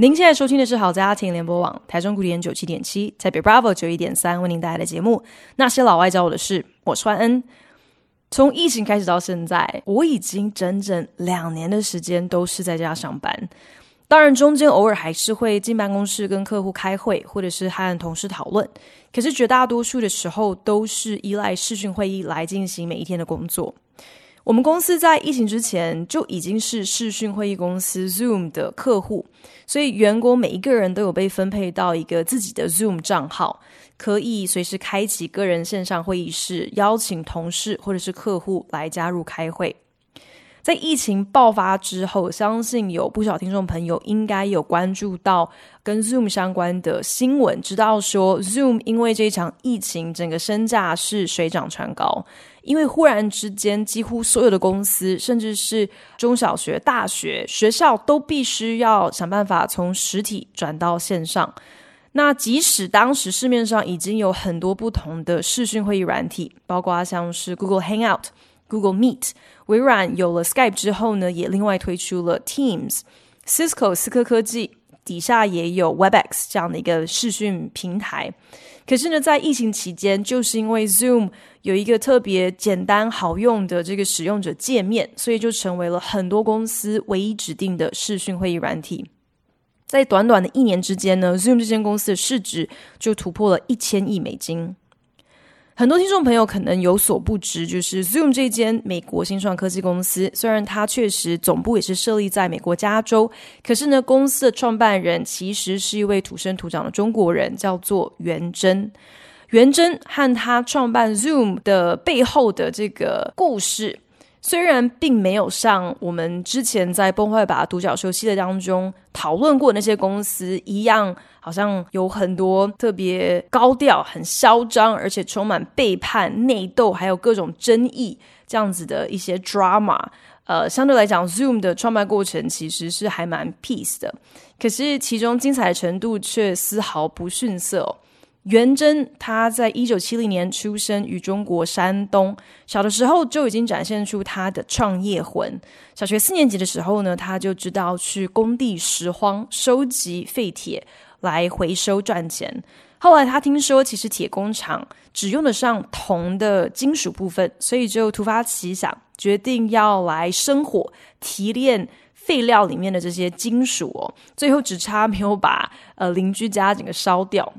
您现在收听的是好家庭联播网台中古典九七点七，台北 Bravo 九一点三为您带来的节目。那些老外教我的事，我是欢恩。从疫情开始到现在，我已经整整两年的时间都是在家上班。当然，中间偶尔还是会进办公室跟客户开会，或者是和同事讨论。可是绝大多数的时候都是依赖视讯会议来进行每一天的工作。我们公司在疫情之前就已经是视讯会议公司 Zoom 的客户，所以员工每一个人都有被分配到一个自己的 Zoom 账号。可以随时开启个人线上会议室，邀请同事或者是客户来加入开会。在疫情爆发之后，相信有不少听众朋友应该有关注到跟 Zoom 相关的新闻，知道说 Zoom 因为这一场疫情，整个身价是水涨船高，因为忽然之间，几乎所有的公司，甚至是中小学、大学、学校，都必须要想办法从实体转到线上。那即使当时市面上已经有很多不同的视讯会议软体，包括像是 Google Hangout、Google Meet，微软有了 Skype 之后呢，也另外推出了 Teams。Cisco 思科科技底下也有 Webex 这样的一个视讯平台。可是呢，在疫情期间，就是因为 Zoom 有一个特别简单好用的这个使用者界面，所以就成为了很多公司唯一指定的视讯会议软体。在短短的一年之间呢，Zoom 这间公司的市值就突破了一千亿美金。很多听众朋友可能有所不知，就是 Zoom 这间美国新创科技公司，虽然它确实总部也是设立在美国加州，可是呢，公司的创办人其实是一位土生土长的中国人，叫做元征。元征和他创办 Zoom 的背后的这个故事。虽然并没有像我们之前在《崩坏吧独角兽》系列当中讨论过那些公司一样，好像有很多特别高调、很嚣张，而且充满背叛、内斗，还有各种争议这样子的一些 drama。呃，相对来讲，Zoom 的创办过程其实是还蛮 peace 的，可是其中精彩程度却丝毫不逊色。元征他在一九七零年出生于中国山东，小的时候就已经展现出他的创业魂。小学四年级的时候呢，他就知道去工地拾荒，收集废铁来回收赚钱。后来他听说，其实铁工厂只用得上铜的金属部分，所以就突发奇想，决定要来生火提炼废料里面的这些金属哦。最后只差没有把呃邻居家整个烧掉。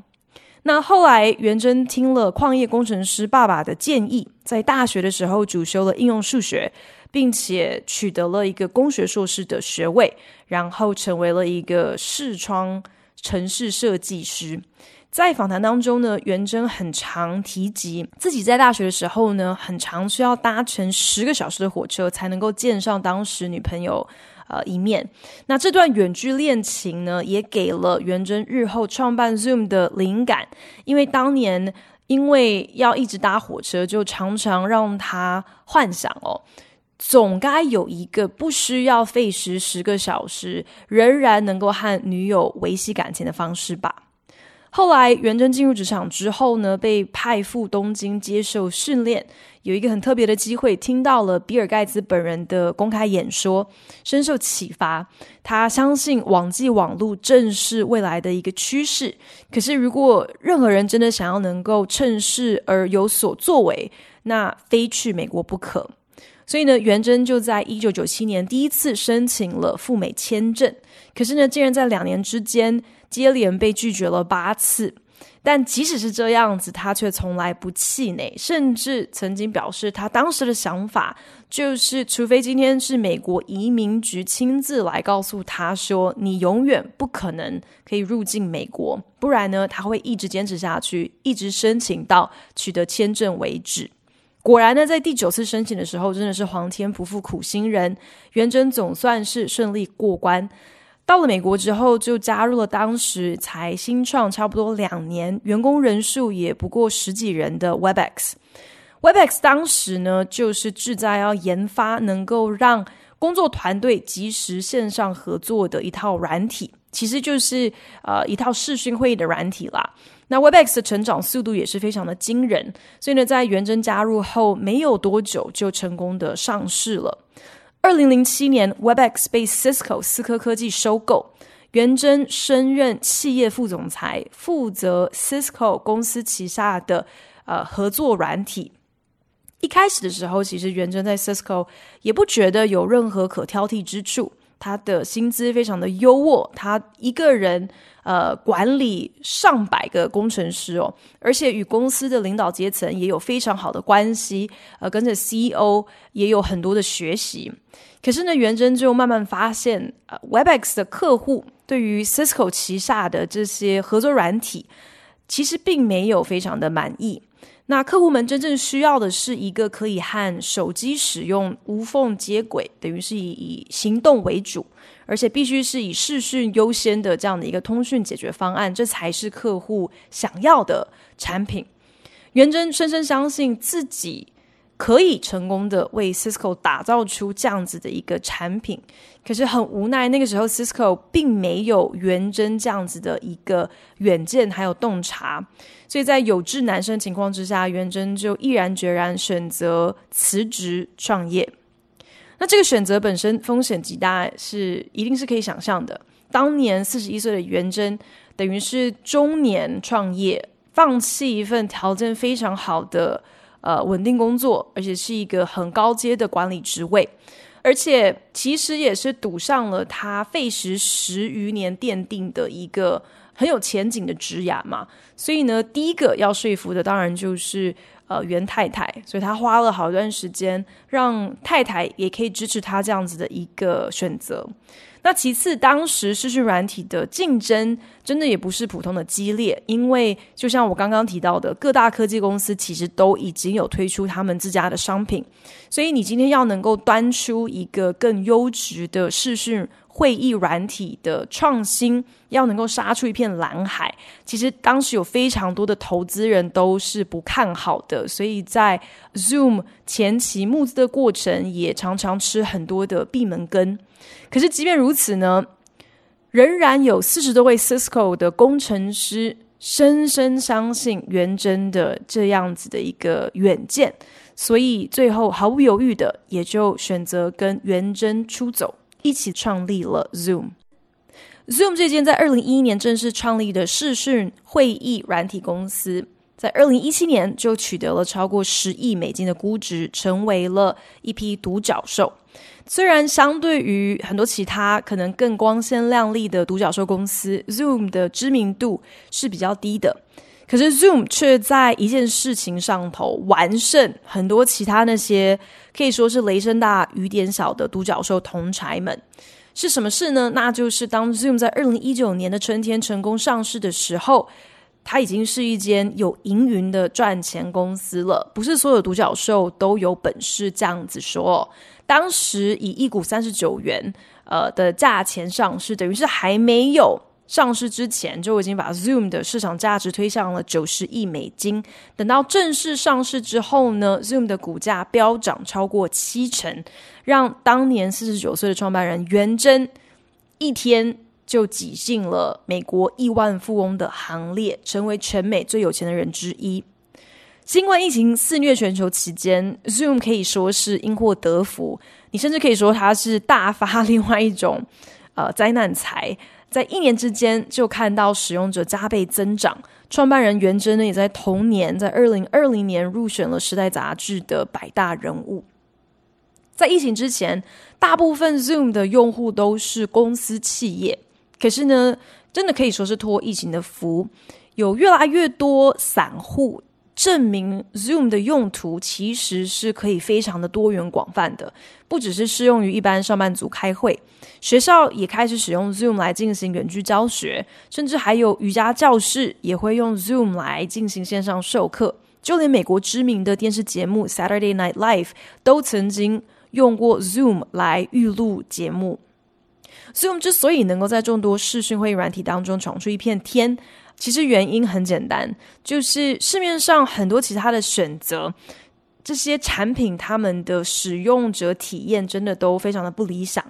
那后来，元征听了矿业工程师爸爸的建议，在大学的时候主修了应用数学，并且取得了一个工学硕士的学位，然后成为了一个视窗城市设计师。在访谈当中呢，元征很常提及自己在大学的时候呢，很常需要搭乘十个小时的火车才能够见上当时女朋友。呃，一面，那这段远距恋情呢，也给了元真日后创办 Zoom 的灵感，因为当年因为要一直搭火车，就常常让他幻想哦，总该有一个不需要费时十个小时，仍然能够和女友维系感情的方式吧。后来，元征进入职场之后呢，被派赴东京接受训练。有一个很特别的机会，听到了比尔盖茨本人的公开演说，深受启发。他相信网际网络正是未来的一个趋势。可是，如果任何人真的想要能够趁势而有所作为，那非去美国不可。所以呢，元征就在一九九七年第一次申请了赴美签证。可是呢，竟然在两年之间，接连被拒绝了八次，但即使是这样子，他却从来不气馁，甚至曾经表示，他当时的想法就是，除非今天是美国移民局亲自来告诉他说，你永远不可能可以入境美国，不然呢，他会一直坚持下去，一直申请到取得签证为止。果然呢，在第九次申请的时候，真的是皇天不负苦心人，元珍总算是顺利过关。到了美国之后，就加入了当时才新创差不多两年、员工人数也不过十几人的 Webex。Webex 当时呢，就是志在要研发能够让工作团队及时线上合作的一套软体，其实就是呃一套视讯会议的软体啦。那 Webex 的成长速度也是非常的惊人，所以呢，在元真加入后没有多久就成功的上市了。二零零七年，Webex 被 Cisco 思科科技收购，元真升任企业副总裁，负责 Cisco 公司旗下的呃合作软体。一开始的时候，其实元真在 Cisco 也不觉得有任何可挑剔之处，他的薪资非常的优渥，他一个人。呃，管理上百个工程师哦，而且与公司的领导阶层也有非常好的关系。呃，跟着 CEO 也有很多的学习。可是呢，元真就慢慢发现，呃，Webex 的客户对于 Cisco 旗下的这些合作软体，其实并没有非常的满意。那客户们真正需要的是一个可以和手机使用无缝接轨，等于是以以行动为主。而且必须是以视讯优先的这样的一个通讯解决方案，这才是客户想要的产品。元真深深相信自己可以成功的为 Cisco 打造出这样子的一个产品，可是很无奈，那个时候 Cisco 并没有元真这样子的一个远见还有洞察，所以在有志男生情况之下，元真就毅然决然选择辞职创业。那这个选择本身风险极大，是一定是可以想象的。当年四十一岁的元真，等于是中年创业，放弃一份条件非常好的呃稳定工作，而且是一个很高阶的管理职位，而且其实也是赌上了他费时十余年奠定的一个很有前景的职涯嘛。所以呢，第一个要说服的当然就是。呃，袁太太，所以他花了好一段时间，让太太也可以支持他这样子的一个选择。那其次，当时视讯软体的竞争真的也不是普通的激烈，因为就像我刚刚提到的，各大科技公司其实都已经有推出他们自家的商品，所以你今天要能够端出一个更优质的视讯。会议软体的创新要能够杀出一片蓝海，其实当时有非常多的投资人都是不看好的，所以在 Zoom 前期募资的过程也常常吃很多的闭门羹。可是即便如此呢，仍然有四十多位 Cisco 的工程师深深相信元真的这样子的一个远见，所以最后毫不犹豫的也就选择跟元真出走。一起创立了 Zoom。Zoom 这间在二零一一年正式创立的视讯会议软体公司，在二零一七年就取得了超过十亿美金的估值，成为了一批独角兽。虽然相对于很多其他可能更光鲜亮丽的独角兽公司，Zoom 的知名度是比较低的。可是 Zoom 却在一件事情上头完胜很多其他那些可以说是雷声大雨点小的独角兽同柴们。是什么事呢？那就是当 Zoom 在二零一九年的春天成功上市的时候，它已经是一间有营运的赚钱公司了。不是所有独角兽都有本事这样子说。当时以一股三十九元呃的价钱上市，等于是还没有。上市之前就已经把 Zoom 的市场价值推向了九十亿美金。等到正式上市之后呢，Zoom 的股价飙涨超过七成，让当年四十九岁的创办人元真一天就挤进了美国亿万富翁的行列，成为全美最有钱的人之一。新冠疫情肆虐全球期间，Zoom 可以说是因祸得福，你甚至可以说它是大发另外一种呃灾难财。在一年之间就看到使用者加倍增长，创办人袁真呢也在同年，在二零二零年入选了《时代》杂志的百大人物。在疫情之前，大部分 Zoom 的用户都是公司企业，可是呢，真的可以说是托疫情的福，有越来越多散户。证明 Zoom 的用途其实是可以非常的多元广泛的，不只是适用于一般上班族开会，学校也开始使用 Zoom 来进行远距教学，甚至还有瑜伽教室也会用 Zoom 来进行线上授课，就连美国知名的电视节目 Saturday Night Live 都曾经用过 Zoom 来预录节目。Zoom 之所以能够在众多视讯会议软体当中闯出一片天。其实原因很简单，就是市面上很多其他的选择，这些产品他们的使用者体验真的都非常的不理想。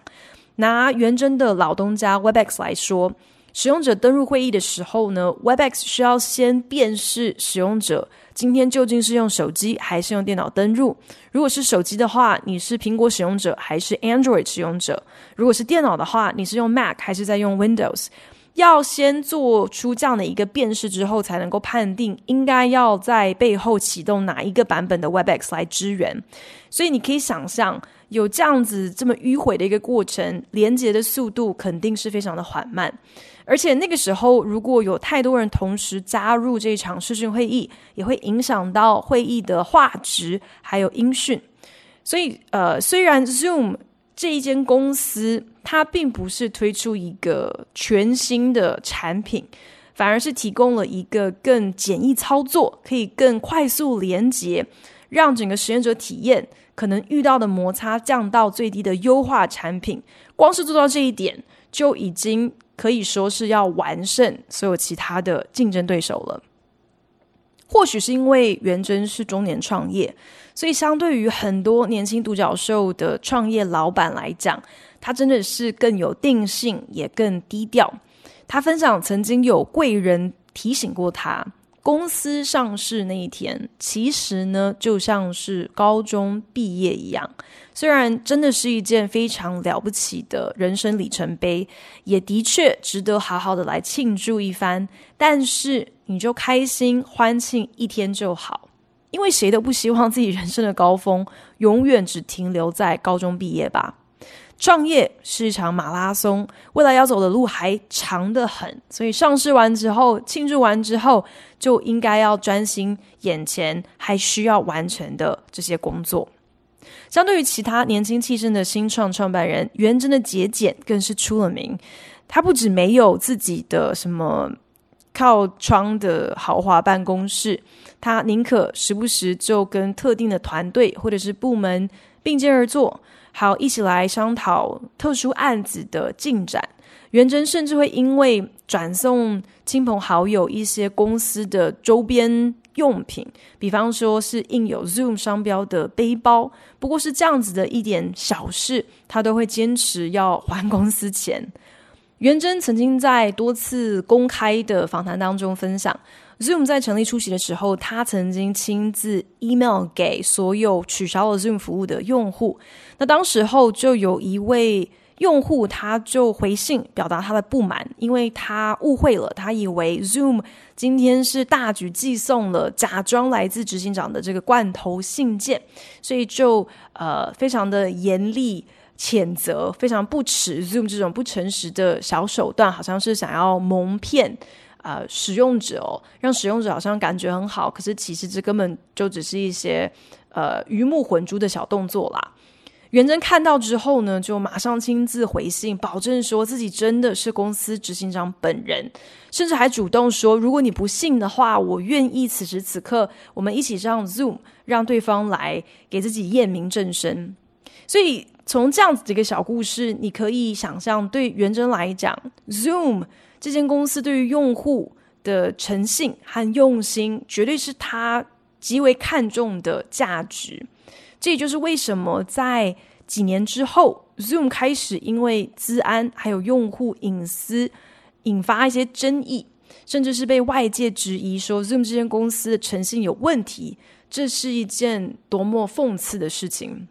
拿元真的老东家 Webex 来说。使用者登入会议的时候呢，Webex 需要先辨识使用者今天究竟是用手机还是用电脑登入。如果是手机的话，你是苹果使用者还是 Android 使用者？如果是电脑的话，你是用 Mac 还是在用 Windows？要先做出这样的一个辨识之后，才能够判定应该要在背后启动哪一个版本的 Webex 来支援。所以你可以想象，有这样子这么迂回的一个过程，连接的速度肯定是非常的缓慢。而且那个时候，如果有太多人同时加入这场视讯会议，也会影响到会议的画质还有音讯。所以，呃，虽然 Zoom 这一间公司它并不是推出一个全新的产品，反而是提供了一个更简易操作、可以更快速连接，让整个实验者体验可能遇到的摩擦降到最低的优化产品。光是做到这一点，就已经。可以说是要完胜所有其他的竞争对手了。或许是因为元珍是中年创业，所以相对于很多年轻独角兽的创业老板来讲，他真的是更有定性，也更低调。他分享曾经有贵人提醒过他。公司上市那一天，其实呢，就像是高中毕业一样。虽然真的是一件非常了不起的人生里程碑，也的确值得好好的来庆祝一番。但是，你就开心欢庆一天就好，因为谁都不希望自己人生的高峰永远只停留在高中毕业吧。创业是一场马拉松，未来要走的路还长得很，所以上市完之后，庆祝完之后，就应该要专心眼前还需要完成的这些工作。相对于其他年轻气盛的新创创办人，元真的节俭更是出了名。他不止没有自己的什么靠窗的豪华办公室，他宁可时不时就跟特定的团队或者是部门并肩而坐。好，一起来商讨特殊案子的进展。元真甚至会因为转送亲朋好友一些公司的周边用品，比方说是印有 Zoom 商标的背包，不过是这样子的一点小事，他都会坚持要还公司钱。元真曾经在多次公开的访谈当中分享。Zoom 在成立初期的时候，他曾经亲自 email 给所有取消了 Zoom 服务的用户。那当时候就有一位用户，他就回信表达他的不满，因为他误会了，他以为 Zoom 今天是大举寄送了假装来自执行长的这个罐头信件，所以就呃非常的严厉谴责，非常不齿 Zoom 这种不诚实的小手段，好像是想要蒙骗。呃，使用者哦，让使用者好像感觉很好，可是其实这根本就只是一些呃鱼目混珠的小动作啦。元真看到之后呢，就马上亲自回信，保证说自己真的是公司执行长本人，甚至还主动说，如果你不信的话，我愿意此时此刻我们一起上 Zoom，让对方来给自己验明正身。所以从这样子的一个小故事，你可以想象，对元真来讲，Zoom。这间公司对于用户的诚信和用心，绝对是他极为看重的价值。这也就是为什么在几年之后，Zoom 开始因为资安还有用户隐私引发一些争议，甚至是被外界质疑说 Zoom 这间公司的诚信有问题。这是一件多么讽刺的事情！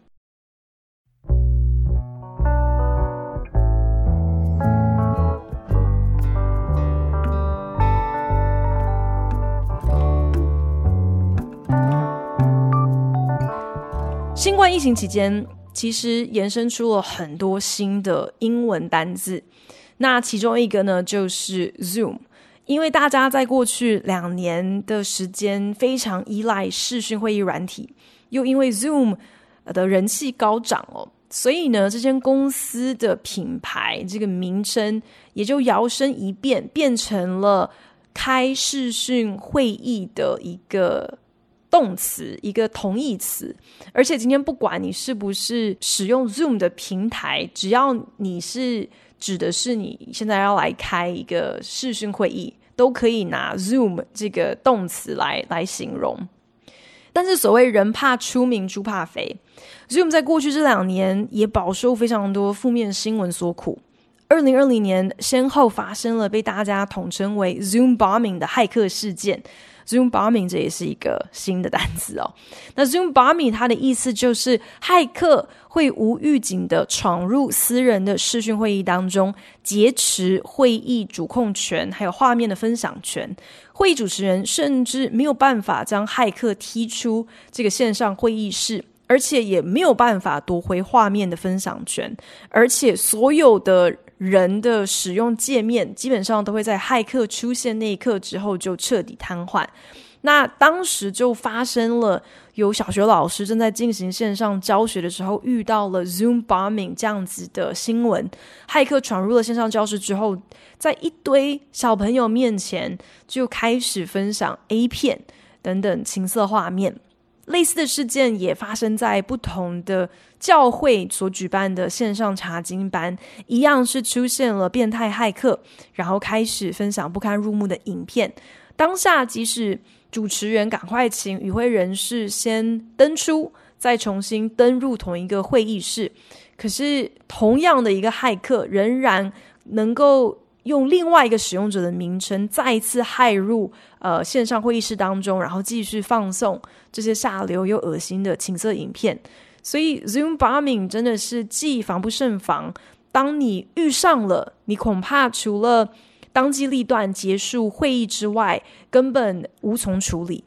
新冠疫情期间，其实延伸出了很多新的英文单字。那其中一个呢，就是 Zoom。因为大家在过去两年的时间非常依赖视讯会议软体，又因为 Zoom 的人气高涨哦，所以呢，这间公司的品牌这个名称也就摇身一变，变成了开视讯会议的一个。动词一个同义词，而且今天不管你是不是使用 Zoom 的平台，只要你是指的是你现在要来开一个视讯会议，都可以拿 Zoom 这个动词来来形容。但是所谓人怕出名，猪怕肥，Zoom 在过去这两年也饱受非常多负面新闻所苦。二零二零年，先后发生了被大家统称为 Zoom bombing 的骇客事件。Zoom bombing 这也是一个新的单词哦。那 Zoom bombing 它的意思就是骇客会无预警的闯入私人的视讯会议当中，劫持会议主控权，还有画面的分享权。会议主持人甚至没有办法将骇客踢出这个线上会议室。而且也没有办法夺回画面的分享权，而且所有的人的使用界面基本上都会在骇客出现那一刻之后就彻底瘫痪。那当时就发生了有小学老师正在进行线上教学的时候遇到了 Zoom bombing 这样子的新闻，骇客闯入了线上教室之后，在一堆小朋友面前就开始分享 A 片等等情色画面。类似的事件也发生在不同的教会所举办的线上查经班，一样是出现了变态骇客，然后开始分享不堪入目的影片。当下即使主持人赶快请与会人士先登出，再重新登入同一个会议室，可是同样的一个骇客仍然能够。用另外一个使用者的名称再一次骇入呃线上会议室当中，然后继续放送这些下流又恶心的情色影片。所以 Zoom bombing 真的是既防不胜防，当你遇上了，你恐怕除了当机立断结束会议之外，根本无从处理。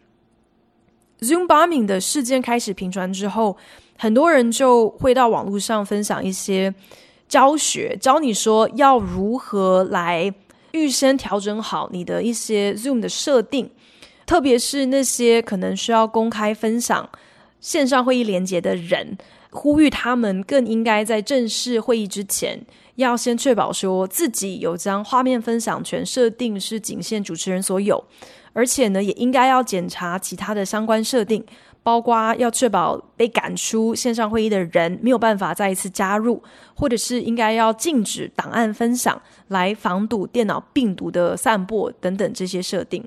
Zoom bombing 的事件开始频传之后，很多人就会到网络上分享一些。教学教你说要如何来预先调整好你的一些 Zoom 的设定，特别是那些可能需要公开分享线上会议连接的人，呼吁他们更应该在正式会议之前，要先确保说自己有将画面分享权设定是仅限主持人所有，而且呢，也应该要检查其他的相关设定。包括要确保被赶出线上会议的人没有办法再一次加入，或者是应该要禁止档案分享，来防堵电脑病毒的散播等等这些设定。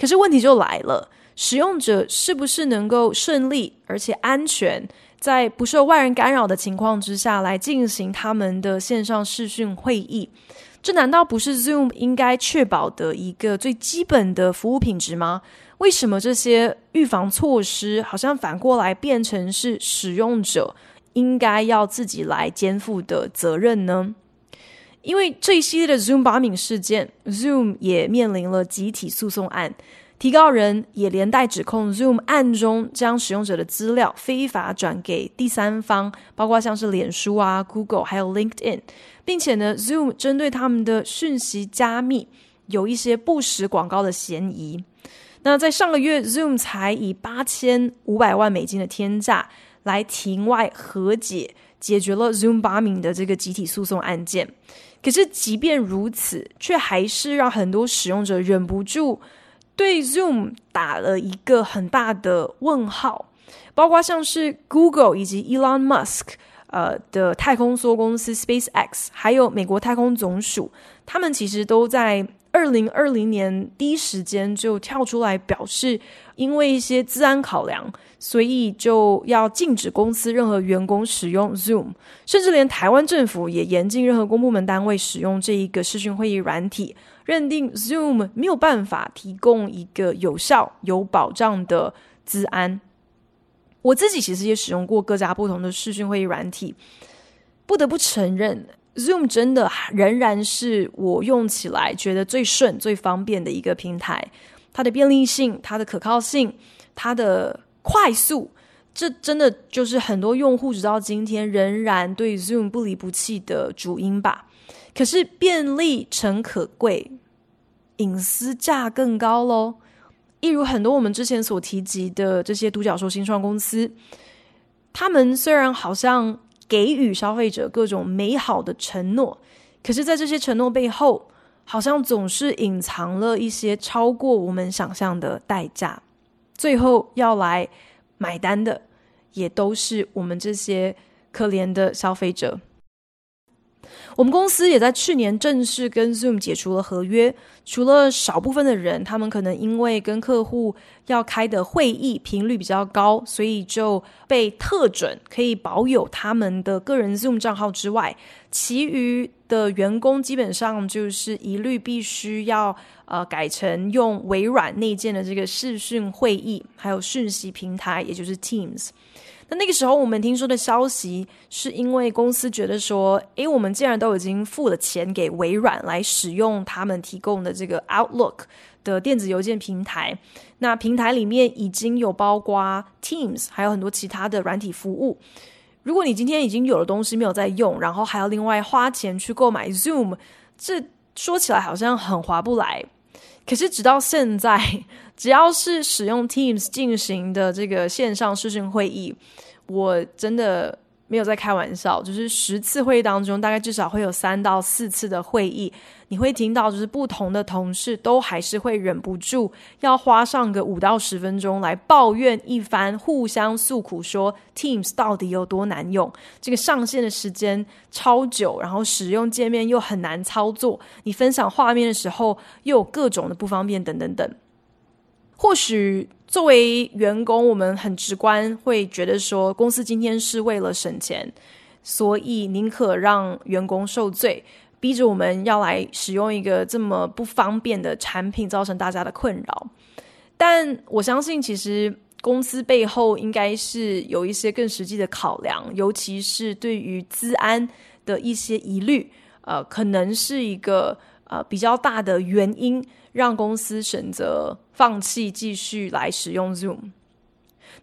可是问题就来了，使用者是不是能够顺利而且安全，在不受外人干扰的情况之下来进行他们的线上视讯会议？这难道不是 Zoom 应该确保的一个最基本的服务品质吗？为什么这些预防措施好像反过来变成是使用者应该要自己来肩负的责任呢？因为这一系列的 Zoom bombing 事件，Zoom 也面临了集体诉讼案，提告人也连带指控 Zoom 暗中将使用者的资料非法转给第三方，包括像是脸书啊、Google 还有 LinkedIn，并且呢，Zoom 针对他们的讯息加密有一些不实广告的嫌疑。那在上个月，Zoom 才以八千五百万美金的天价来庭外和解，解决了 Zoom 八名的这个集体诉讼案件。可是，即便如此，却还是让很多使用者忍不住对 Zoom 打了一个很大的问号。包括像是 Google 以及 Elon Musk 呃的太空梭公司 SpaceX，还有美国太空总署，他们其实都在。二零二零年第一时间就跳出来表示，因为一些资安考量，所以就要禁止公司任何员工使用 Zoom，甚至连台湾政府也严禁任何公部门单位使用这一个视讯会议软体，认定 Zoom 没有办法提供一个有效、有保障的资安。我自己其实也使用过各家不同的视讯会议软体，不得不承认。Zoom 真的仍然是我用起来觉得最顺、最方便的一个平台。它的便利性、它的可靠性、它的快速，这真的就是很多用户直到今天仍然对 Zoom 不离不弃的主因吧。可是便利诚可贵，隐私价更高喽。一如很多我们之前所提及的这些独角兽新创公司，他们虽然好像。给予消费者各种美好的承诺，可是，在这些承诺背后，好像总是隐藏了一些超过我们想象的代价。最后要来买单的，也都是我们这些可怜的消费者。我们公司也在去年正式跟 Zoom 解除了合约，除了少部分的人，他们可能因为跟客户要开的会议频率比较高，所以就被特准可以保有他们的个人 Zoom 账号之外，其余的员工基本上就是一律必须要呃改成用微软内建的这个视讯会议，还有讯息平台，也就是 Teams。那那个时候，我们听说的消息是因为公司觉得说，诶，我们既然都已经付了钱给微软来使用他们提供的这个 Outlook 的电子邮件平台，那平台里面已经有包括 Teams，还有很多其他的软体服务。如果你今天已经有了东西没有在用，然后还要另外花钱去购买 Zoom，这说起来好像很划不来。可是直到现在，只要是使用 Teams 进行的这个线上视讯会议，我真的没有在开玩笑。就是十次会议当中，大概至少会有三到四次的会议，你会听到就是不同的同事都还是会忍不住要花上个五到十分钟来抱怨一番，互相诉苦说 Teams 到底有多难用，这个上线的时间超久，然后使用界面又很难操作，你分享画面的时候又有各种的不方便，等等等。或许作为员工，我们很直观会觉得说，公司今天是为了省钱，所以宁可让员工受罪，逼着我们要来使用一个这么不方便的产品，造成大家的困扰。但我相信，其实公司背后应该是有一些更实际的考量，尤其是对于资安的一些疑虑，呃，可能是一个呃比较大的原因。让公司选择放弃继续来使用 Zoom。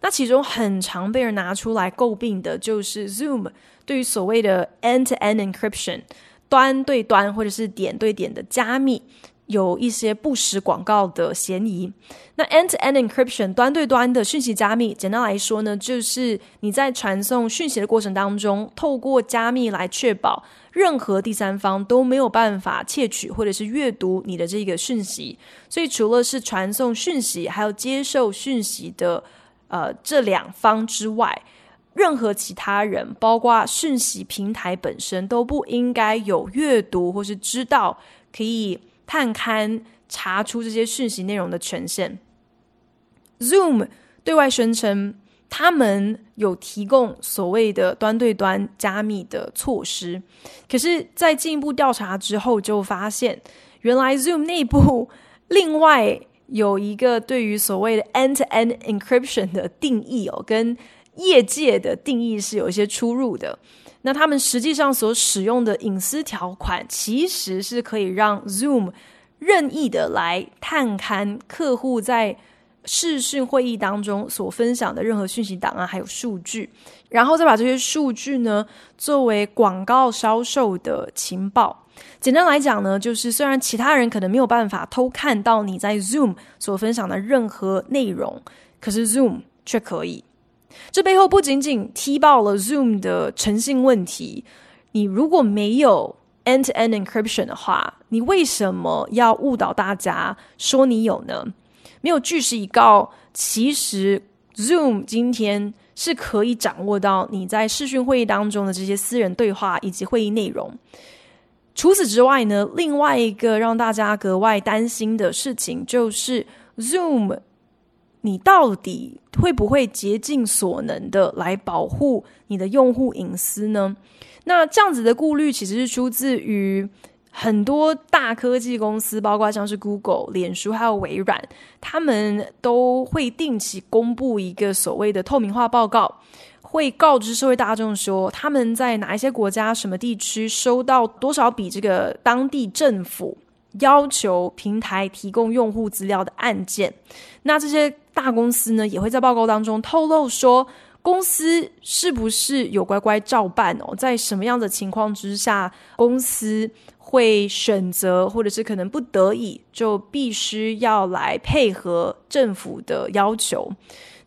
那其中很常被人拿出来诟病的就是 Zoom 对于所谓的 end-to-end encryption 端对端或者是点对点的加密有一些不实广告的嫌疑。那 end-to-end encryption 端对端的讯息加密，简单来说呢，就是你在传送讯息的过程当中，透过加密来确保。任何第三方都没有办法窃取或者是阅读你的这个讯息，所以除了是传送讯息，还有接受讯息的呃这两方之外，任何其他人，包括讯息平台本身，都不应该有阅读或是知道可以探勘查出这些讯息内容的权限。Zoom 对外宣称。他们有提供所谓的端对端加密的措施，可是，在进一步调查之后，就发现原来 Zoom 内部另外有一个对于所谓的 end-to-end encryption 的定义哦，跟业界的定义是有一些出入的。那他们实际上所使用的隐私条款，其实是可以让 Zoom 任意的来探勘客户在。视讯会议当中所分享的任何讯息档案，还有数据，然后再把这些数据呢作为广告销售的情报。简单来讲呢，就是虽然其他人可能没有办法偷看到你在 Zoom 所分享的任何内容，可是 Zoom 却可以。这背后不仅仅踢爆了 Zoom 的诚信问题。你如果没有 end-to-end encryption 的话，你为什么要误导大家说你有呢？没有据实以告，其实 Zoom 今天是可以掌握到你在视讯会议当中的这些私人对话以及会议内容。除此之外呢，另外一个让大家格外担心的事情就是 Zoom，你到底会不会竭尽所能的来保护你的用户隐私呢？那这样子的顾虑其实是出自于。很多大科技公司，包括像是 Google、脸书还有微软，他们都会定期公布一个所谓的透明化报告，会告知社会大众说他们在哪一些国家、什么地区收到多少笔这个当地政府要求平台提供用户资料的案件。那这些大公司呢，也会在报告当中透露说，公司是不是有乖乖照办哦？在什么样的情况之下，公司会选择，或者是可能不得已，就必须要来配合政府的要求。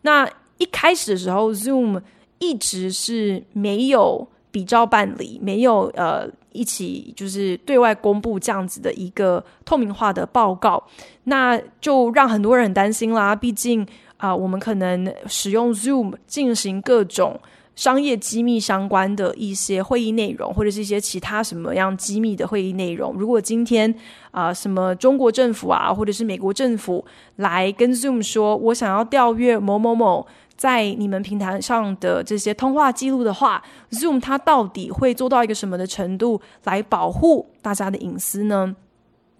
那一开始的时候，Zoom 一直是没有比照办理，没有呃一起就是对外公布这样子的一个透明化的报告，那就让很多人担心啦。毕竟啊、我们可能使用 Zoom 进行各种。商业机密相关的一些会议内容，或者是一些其他什么样机密的会议内容。如果今天啊、什么中国政府啊，或者是美国政府来跟 Zoom 说，我想要调阅某某某在你们平台上的这些通话记录的话，Zoom 它到底会做到一个什么的程度来保护大家的隐私呢？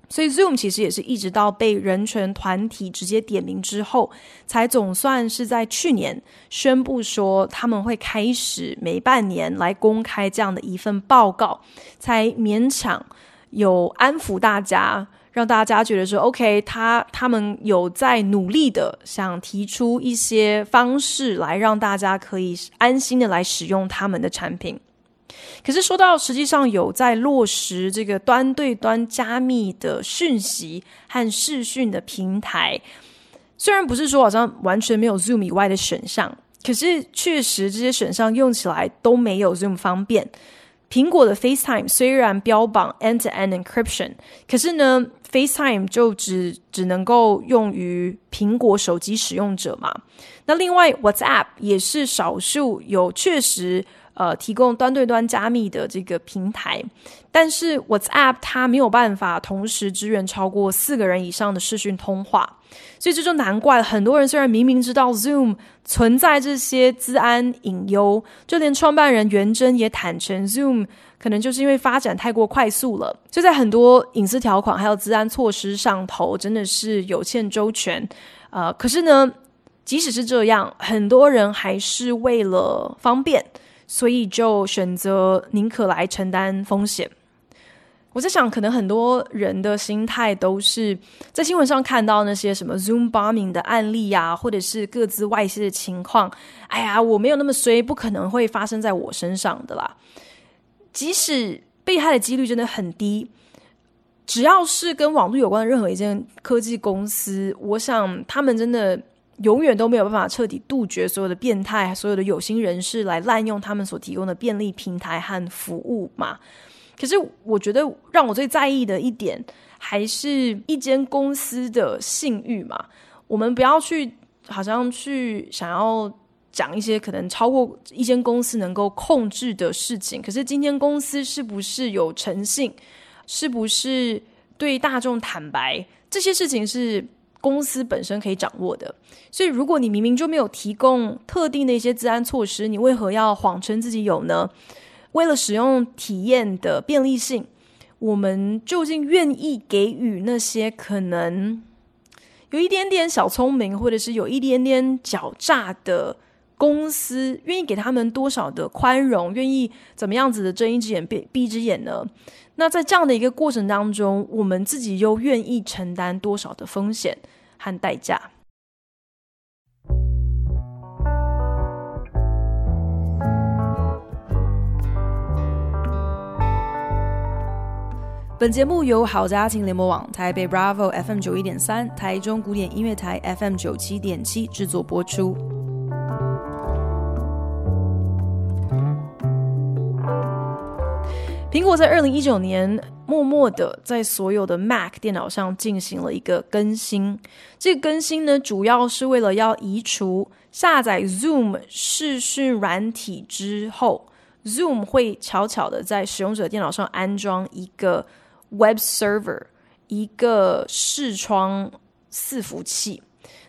所以，Zoom 其实也是一直到被人权团体直接点名之后，才总算是在去年宣布说他们会开始每半年来公开这样的一份报告，才勉强有安抚大家，让大家觉得说，OK，他他们有在努力的想提出一些方式来让大家可以安心的来使用他们的产品。可是说到实际上有在落实这个端对端加密的讯息和视讯的平台，虽然不是说好像完全没有 Zoom 以外的选项，可是确实这些选项用起来都没有 Zoom 方便。苹果的 FaceTime 虽然标榜 end-to-end encryption，可是呢，FaceTime 就只只能够用于苹果手机使用者嘛。那另外 WhatsApp 也是少数有确实。呃，提供端对端加密的这个平台，但是 WhatsApp 它没有办法同时支援超过四个人以上的视讯通话，所以这就难怪。很多人虽然明明知道 Zoom 存在这些资安隐忧，就连创办人元真也坦诚，Zoom 可能就是因为发展太过快速了，就在很多隐私条款还有治安措施上头真的是有欠周全。呃，可是呢，即使是这样，很多人还是为了方便。所以就选择宁可来承担风险。我在想，可能很多人的心态都是在新闻上看到那些什么 Zoom bombing 的案例啊，或者是个资外泄的情况。哎呀，我没有那么衰，不可能会发生在我身上的啦。即使被害的几率真的很低，只要是跟网络有关的任何一间科技公司，我想他们真的。永远都没有办法彻底杜绝所有的变态、所有的有心人士来滥用他们所提供的便利平台和服务嘛。可是，我觉得让我最在意的一点，还是一间公司的信誉嘛。我们不要去好像去想要讲一些可能超过一间公司能够控制的事情。可是，今天公司是不是有诚信？是不是对大众坦白？这些事情是。公司本身可以掌握的，所以如果你明明就没有提供特定的一些治安措施，你为何要谎称自己有呢？为了使用体验的便利性，我们究竟愿意给予那些可能有一点点小聪明，或者是有一点点狡诈的公司，愿意给他们多少的宽容？愿意怎么样子的睁一只眼闭闭一只眼呢？那在这样的一个过程当中，我们自己又愿意承担多少的风险和代价？本节目由好家庭联播网、台北 Bravo FM 九一点三、台中古典音乐台 FM 九七点七制作播出。苹果在二零一九年默默的在所有的 Mac 电脑上进行了一个更新。这个更新呢，主要是为了要移除下载 Zoom 视讯软体之后，Zoom 会悄悄的在使用者电脑上安装一个 Web Server，一个视窗伺服器。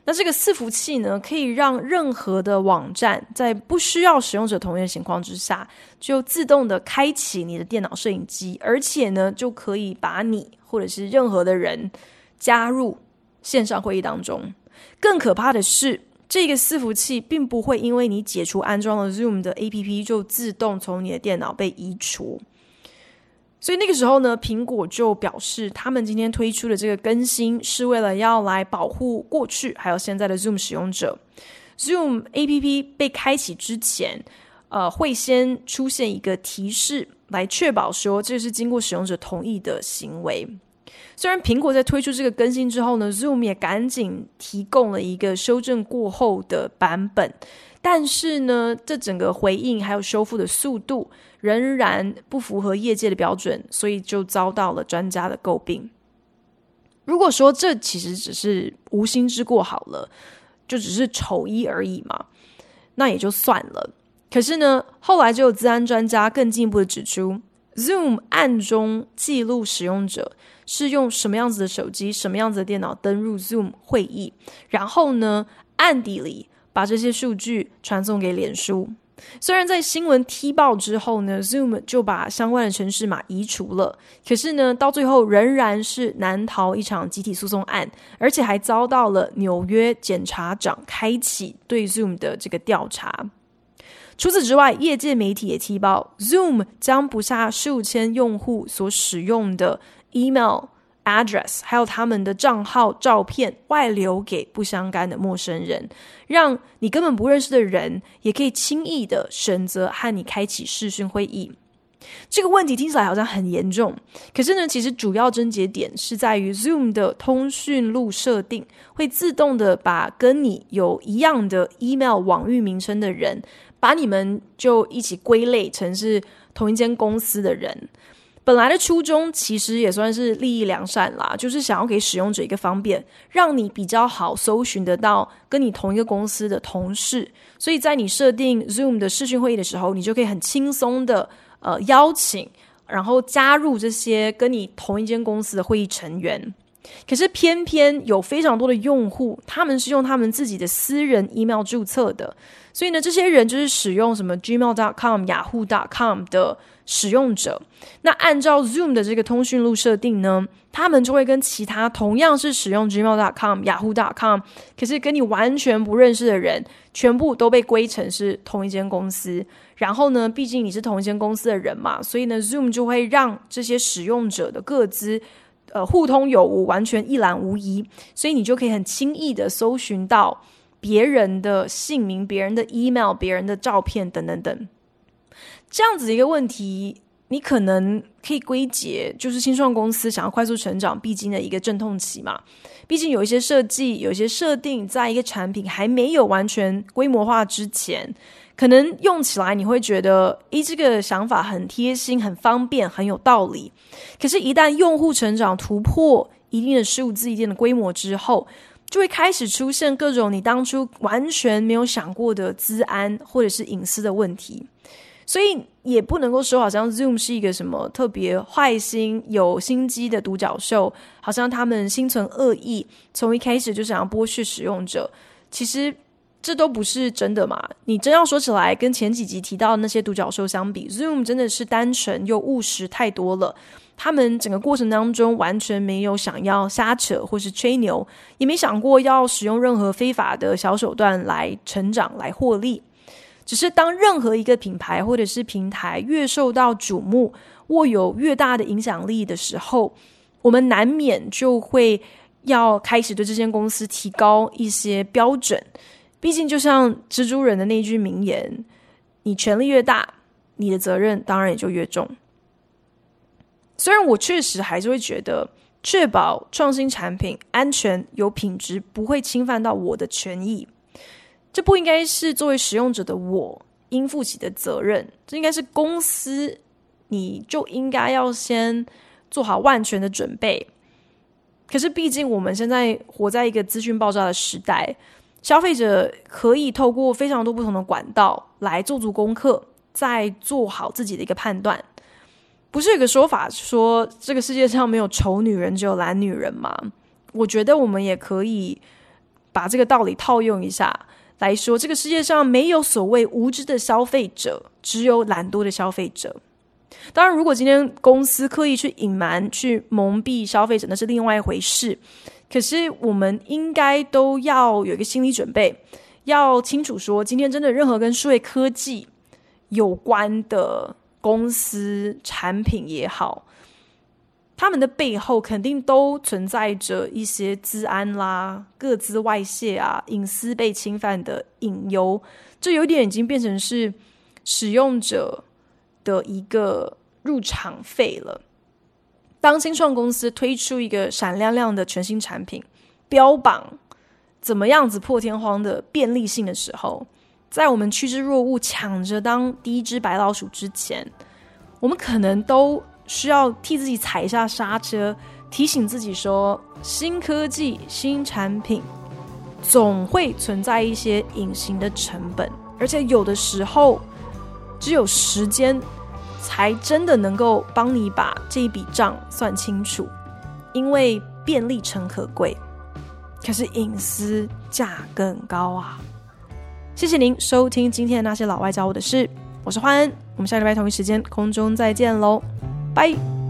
那这个伺服器呢，可以让任何的网站在不需要使用者同意的情况之下，就自动的开启你的电脑摄影机，而且呢，就可以把你或者是任何的人加入线上会议当中。更可怕的是，这个伺服器并不会因为你解除安装了 Zoom 的 APP，就自动从你的电脑被移除。所以那个时候呢，苹果就表示，他们今天推出的这个更新是为了要来保护过去还有现在的 Zoom 使用者。Zoom APP 被开启之前，呃，会先出现一个提示，来确保说这是经过使用者同意的行为。虽然苹果在推出这个更新之后呢，Zoom 也赶紧提供了一个修正过后的版本。但是呢，这整个回应还有修复的速度仍然不符合业界的标准，所以就遭到了专家的诟病。如果说这其实只是无心之过好了，就只是丑一而已嘛，那也就算了。可是呢，后来就有资安专家更进一步的指出，Zoom 暗中记录使用者是用什么样子的手机、什么样子的电脑登入 Zoom 会议，然后呢，暗地里把这些数据传送给脸书。虽然在新闻踢爆之后呢，Zoom 就把相关的城市码移除了，可是呢，到最后仍然是难逃一场集体诉讼案，而且还遭到了纽约检察长开启对 Zoom 的这个调查。除此之外，业界媒体也踢爆，Zoom 将不下数千用户所使用的 email。Address 还有他们的账号照片外流给不相干的陌生人，让你根本不认识的人也可以轻易的选择和你开启视讯会议。这个问题听起来好像很严重，可是呢，其实主要症结点是在于 Zoom 的通讯录设定会自动的把跟你有一样的 email 网域名称的人，把你们就一起归类成是同一间公司的人。本来的初衷其实也算是利益良善啦，就是想要给使用者一个方便，让你比较好搜寻得到跟你同一个公司的同事。所以在你设定 Zoom 的视讯会议的时候，你就可以很轻松的呃邀请，然后加入这些跟你同一间公司的会议成员。可是偏偏有非常多的用户，他们是用他们自己的私人 email 注册的，所以呢，这些人就是使用什么 Gmail.com、Yahoo.com 的。使用者，那按照 Zoom 的这个通讯录设定呢，他们就会跟其他同样是使用 Gmail.com、Yahoo.com，可是跟你完全不认识的人，全部都被归成是同一间公司。然后呢，毕竟你是同一间公司的人嘛，所以呢，Zoom 就会让这些使用者的各资，呃，互通有无，完全一览无遗。所以你就可以很轻易的搜寻到别人的姓名、别人的 email、别人的照片等等等。这样子一个问题，你可能可以归结，就是新创公司想要快速成长必经的一个阵痛期嘛。毕竟有一些设计、有一些设定，在一个产品还没有完全规模化之前，可能用起来你会觉得，诶，这个想法很贴心、很方便、很有道理。可是，一旦用户成长突破一定的数字、一定的规模之后，就会开始出现各种你当初完全没有想过的资安或者是隐私的问题。所以也不能够说，好像 Zoom 是一个什么特别坏心、有心机的独角兽，好像他们心存恶意，从一开始就想要剥削使用者。其实这都不是真的嘛。你真要说起来，跟前几集提到的那些独角兽相比，Zoom 真的是单纯又务实太多了。他们整个过程当中完全没有想要瞎扯或是吹牛，也没想过要使用任何非法的小手段来成长、来获利。只是当任何一个品牌或者是平台越受到瞩目，握有越大的影响力的时候，我们难免就会要开始对这间公司提高一些标准。毕竟，就像蜘蛛人的那句名言：“你权力越大，你的责任当然也就越重。”虽然我确实还是会觉得，确保创新产品安全有品质，不会侵犯到我的权益。这不应该是作为使用者的我应负起的责任，这应该是公司，你就应该要先做好万全的准备。可是，毕竟我们现在活在一个资讯爆炸的时代，消费者可以透过非常多不同的管道来做足功课，再做好自己的一个判断。不是有个说法说这个世界上没有丑女人，只有懒女人吗？我觉得我们也可以把这个道理套用一下。来说，这个世界上没有所谓无知的消费者，只有懒惰的消费者。当然，如果今天公司刻意去隐瞒、去蒙蔽消费者，那是另外一回事。可是，我们应该都要有一个心理准备，要清楚说，今天真的任何跟数位科技有关的公司、产品也好。他们的背后肯定都存在着一些资安啦、个资外泄啊、隐私被侵犯的隐忧，这有点已经变成是使用者的一个入场费了。当新创公司推出一个闪亮亮的全新产品，标榜怎么样子破天荒的便利性的时候，在我们趋之若鹜、抢着当第一只白老鼠之前，我们可能都。需要替自己踩一下刹车，提醒自己说：新科技、新产品总会存在一些隐形的成本，而且有的时候只有时间才真的能够帮你把这一笔账算清楚，因为便利诚可贵，可是隐私价更高啊！谢谢您收听今天的那些老外教我的事，我是欢恩，我们下礼拜同一时间空中再见喽，拜。